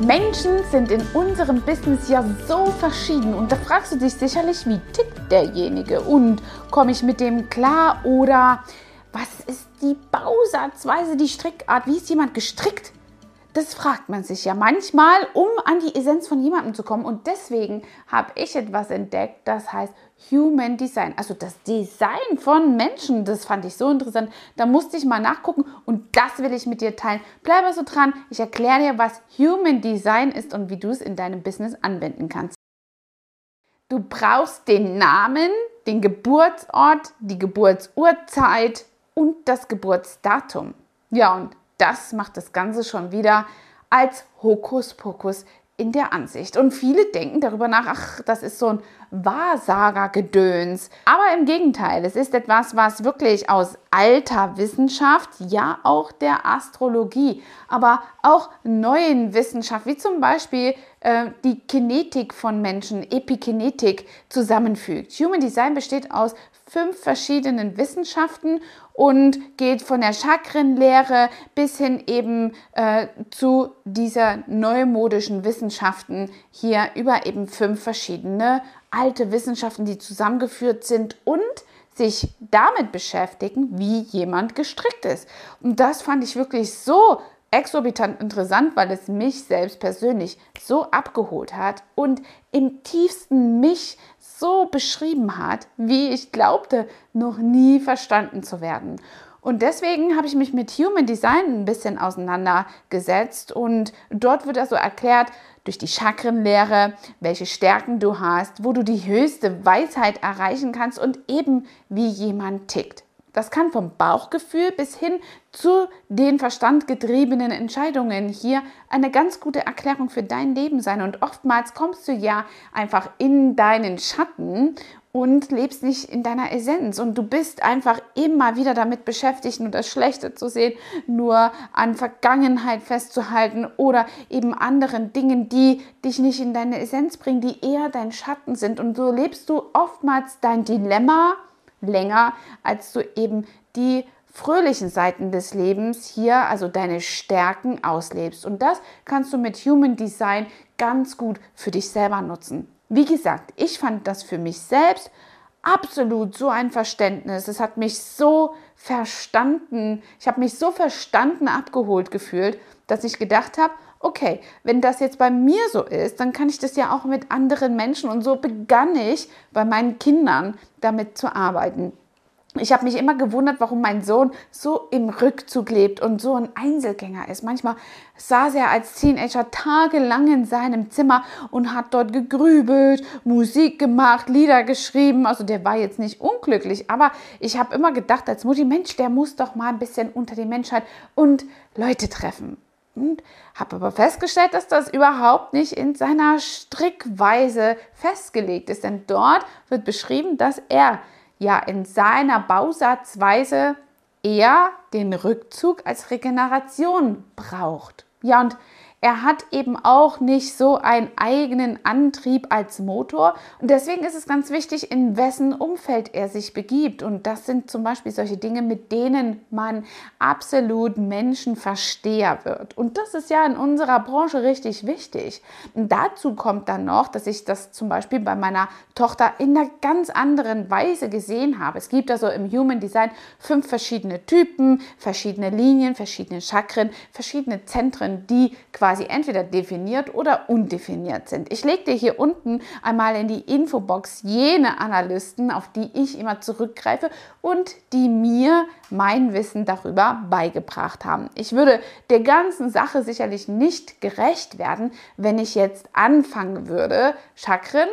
Menschen sind in unserem Business ja so verschieden. Und da fragst du dich sicherlich, wie tickt derjenige? Und komme ich mit dem klar oder was ist die Bausatzweise, die Strickart, wie ist jemand gestrickt? Das fragt man sich ja manchmal, um an die Essenz von jemandem zu kommen. Und deswegen habe ich etwas entdeckt, das heißt Human Design. Also das Design von Menschen. Das fand ich so interessant. Da musste ich mal nachgucken und das will ich mit dir teilen. Bleibe so dran. Ich erkläre dir, was Human Design ist und wie du es in deinem Business anwenden kannst. Du brauchst den Namen, den Geburtsort, die Geburtsurzeit und das Geburtsdatum. Ja, und das macht das Ganze schon wieder als Hokuspokus in der Ansicht. Und viele denken darüber nach, ach, das ist so ein Wahrsagergedöns. Aber im Gegenteil, es ist etwas, was wirklich aus alter Wissenschaft, ja auch der Astrologie, aber auch neuen Wissenschaft, wie zum Beispiel äh, die Kinetik von Menschen, Epikinetik, zusammenfügt. Human Design besteht aus fünf verschiedenen Wissenschaften und geht von der Chakrenlehre bis hin eben äh, zu dieser neumodischen Wissenschaften hier über eben fünf verschiedene alte Wissenschaften, die zusammengeführt sind und sich damit beschäftigen, wie jemand gestrickt ist. Und das fand ich wirklich so exorbitant interessant, weil es mich selbst persönlich so abgeholt hat und im tiefsten mich so beschrieben hat, wie ich glaubte, noch nie verstanden zu werden. Und deswegen habe ich mich mit Human Design ein bisschen auseinandergesetzt und dort wird also erklärt durch die Chakrenlehre, welche Stärken du hast, wo du die höchste Weisheit erreichen kannst und eben wie jemand tickt. Das kann vom Bauchgefühl bis hin zu den verstandgetriebenen Entscheidungen hier eine ganz gute Erklärung für dein Leben sein. Und oftmals kommst du ja einfach in deinen Schatten und lebst nicht in deiner Essenz. Und du bist einfach immer wieder damit beschäftigt, nur das Schlechte zu sehen, nur an Vergangenheit festzuhalten oder eben anderen Dingen, die dich nicht in deine Essenz bringen, die eher dein Schatten sind. Und so lebst du oftmals dein Dilemma länger, als du eben die fröhlichen Seiten des Lebens hier, also deine Stärken auslebst. Und das kannst du mit Human Design ganz gut für dich selber nutzen. Wie gesagt, ich fand das für mich selbst absolut so ein Verständnis. Es hat mich so verstanden, ich habe mich so verstanden abgeholt gefühlt, dass ich gedacht habe, okay, wenn das jetzt bei mir so ist, dann kann ich das ja auch mit anderen Menschen. Und so begann ich bei meinen Kindern damit zu arbeiten. Ich habe mich immer gewundert, warum mein Sohn so im Rückzug lebt und so ein Einzelgänger ist. Manchmal saß er als Teenager tagelang in seinem Zimmer und hat dort gegrübelt, Musik gemacht, Lieder geschrieben. Also der war jetzt nicht unglücklich, aber ich habe immer gedacht als Mutti, Mensch, der muss doch mal ein bisschen unter die Menschheit und Leute treffen. Und habe aber festgestellt, dass das überhaupt nicht in seiner Strickweise festgelegt ist. Denn dort wird beschrieben, dass er ja in seiner Bausatzweise eher den Rückzug als Regeneration braucht. Ja, und er hat eben auch nicht so einen eigenen Antrieb als Motor. Und deswegen ist es ganz wichtig, in wessen Umfeld er sich begibt. Und das sind zum Beispiel solche Dinge, mit denen man absolut Menschenversteher wird. Und das ist ja in unserer Branche richtig wichtig. Und dazu kommt dann noch, dass ich das zum Beispiel bei meiner Tochter in einer ganz anderen Weise gesehen habe. Es gibt also im Human Design fünf verschiedene Typen, verschiedene Linien, verschiedene Chakren, verschiedene Zentren, die quasi quasi entweder definiert oder undefiniert sind. Ich lege dir hier unten einmal in die Infobox jene Analysten, auf die ich immer zurückgreife und die mir mein Wissen darüber beigebracht haben. Ich würde der ganzen Sache sicherlich nicht gerecht werden, wenn ich jetzt anfangen würde, Chakren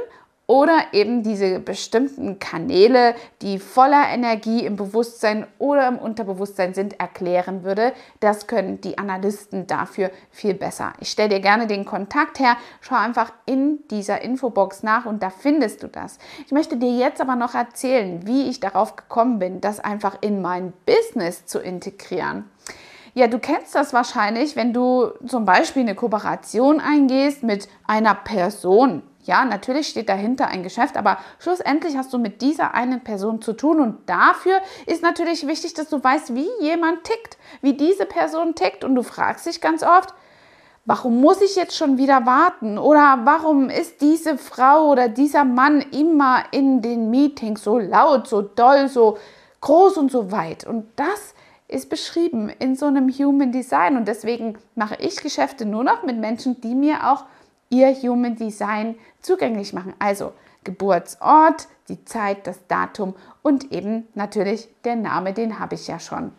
oder eben diese bestimmten Kanäle, die voller Energie im Bewusstsein oder im Unterbewusstsein sind, erklären würde. Das können die Analysten dafür viel besser. Ich stelle dir gerne den Kontakt her, schau einfach in dieser Infobox nach und da findest du das. Ich möchte dir jetzt aber noch erzählen, wie ich darauf gekommen bin, das einfach in mein Business zu integrieren. Ja, du kennst das wahrscheinlich, wenn du zum Beispiel eine Kooperation eingehst mit einer Person, ja, natürlich steht dahinter ein Geschäft, aber schlussendlich hast du mit dieser einen Person zu tun und dafür ist natürlich wichtig, dass du weißt, wie jemand tickt, wie diese Person tickt und du fragst dich ganz oft, warum muss ich jetzt schon wieder warten? Oder warum ist diese Frau oder dieser Mann immer in den Meetings so laut, so doll, so groß und so weit? Und das ist beschrieben in so einem Human Design. Und deswegen mache ich Geschäfte nur noch mit Menschen, die mir auch ihr Human Design zugänglich machen. Also Geburtsort, die Zeit, das Datum und eben natürlich der Name, den habe ich ja schon.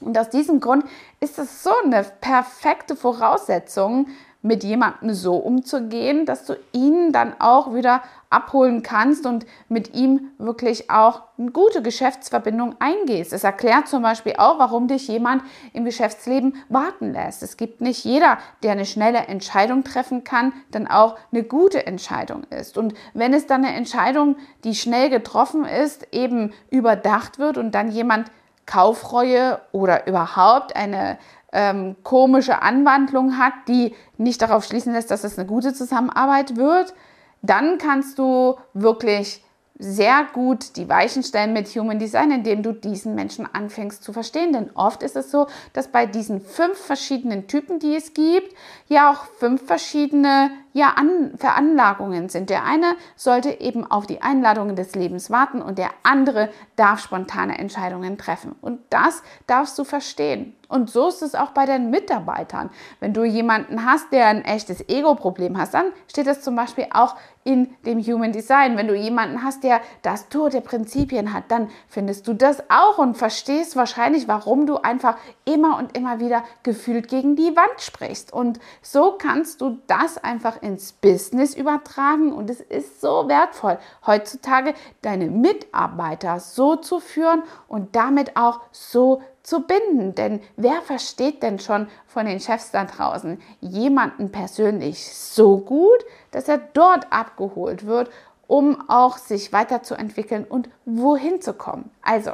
Und aus diesem Grund ist es so eine perfekte Voraussetzung, mit jemandem so umzugehen, dass du ihn dann auch wieder abholen kannst und mit ihm wirklich auch eine gute Geschäftsverbindung eingehst. Es erklärt zum Beispiel auch, warum dich jemand im Geschäftsleben warten lässt. Es gibt nicht jeder, der eine schnelle Entscheidung treffen kann, dann auch eine gute Entscheidung ist. Und wenn es dann eine Entscheidung, die schnell getroffen ist, eben überdacht wird und dann jemand Kaufreue oder überhaupt eine ähm, komische Anwandlung hat, die nicht darauf schließen lässt, dass es eine gute Zusammenarbeit wird, dann kannst du wirklich sehr gut die Weichen stellen mit Human Design, indem du diesen Menschen anfängst zu verstehen. Denn oft ist es so, dass bei diesen fünf verschiedenen Typen, die es gibt, ja auch fünf verschiedene ja, An Veranlagungen sind. Der eine sollte eben auf die Einladungen des Lebens warten und der andere darf spontane Entscheidungen treffen. Und das darfst du verstehen. Und so ist es auch bei deinen Mitarbeitern. Wenn du jemanden hast, der ein echtes Ego-Problem hat, dann steht das zum Beispiel auch in dem Human Design. Wenn du jemanden hast, der das Tour der Prinzipien hat, dann findest du das auch und verstehst wahrscheinlich, warum du einfach immer und immer wieder gefühlt gegen die Wand sprichst. Und so kannst du das einfach ins Business übertragen und es ist so wertvoll, heutzutage deine Mitarbeiter so zu führen und damit auch so zu binden. Denn wer versteht denn schon von den Chefs da draußen jemanden persönlich so gut, dass er dort abgeholt wird, um auch sich weiterzuentwickeln und wohin zu kommen? Also,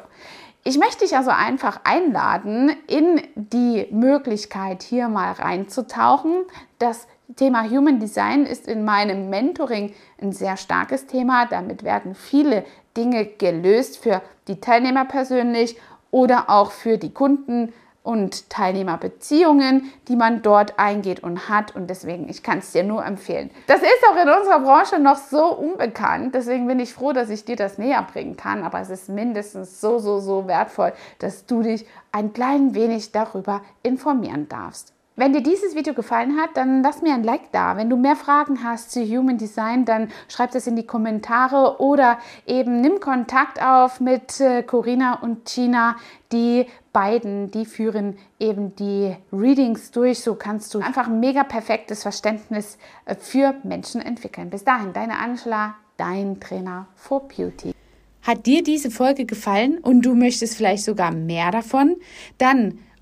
ich möchte dich also einfach einladen, in die Möglichkeit, hier mal reinzutauchen. Das Thema Human Design ist in meinem Mentoring ein sehr starkes Thema. Damit werden viele Dinge gelöst für die Teilnehmer persönlich oder auch für die Kunden und Teilnehmerbeziehungen, die man dort eingeht und hat. Und deswegen, ich kann es dir nur empfehlen. Das ist auch in unserer Branche noch so unbekannt. Deswegen bin ich froh, dass ich dir das näher bringen kann. Aber es ist mindestens so, so, so wertvoll, dass du dich ein klein wenig darüber informieren darfst. Wenn dir dieses Video gefallen hat, dann lass mir ein Like da. Wenn du mehr Fragen hast zu Human Design, dann schreib das in die Kommentare oder eben nimm Kontakt auf mit äh, Corinna und Gina. Die beiden, die führen eben die Readings durch. So kannst du einfach ein mega perfektes Verständnis äh, für Menschen entwickeln. Bis dahin, deine Angela, dein Trainer for Beauty. Hat dir diese Folge gefallen und du möchtest vielleicht sogar mehr davon? Dann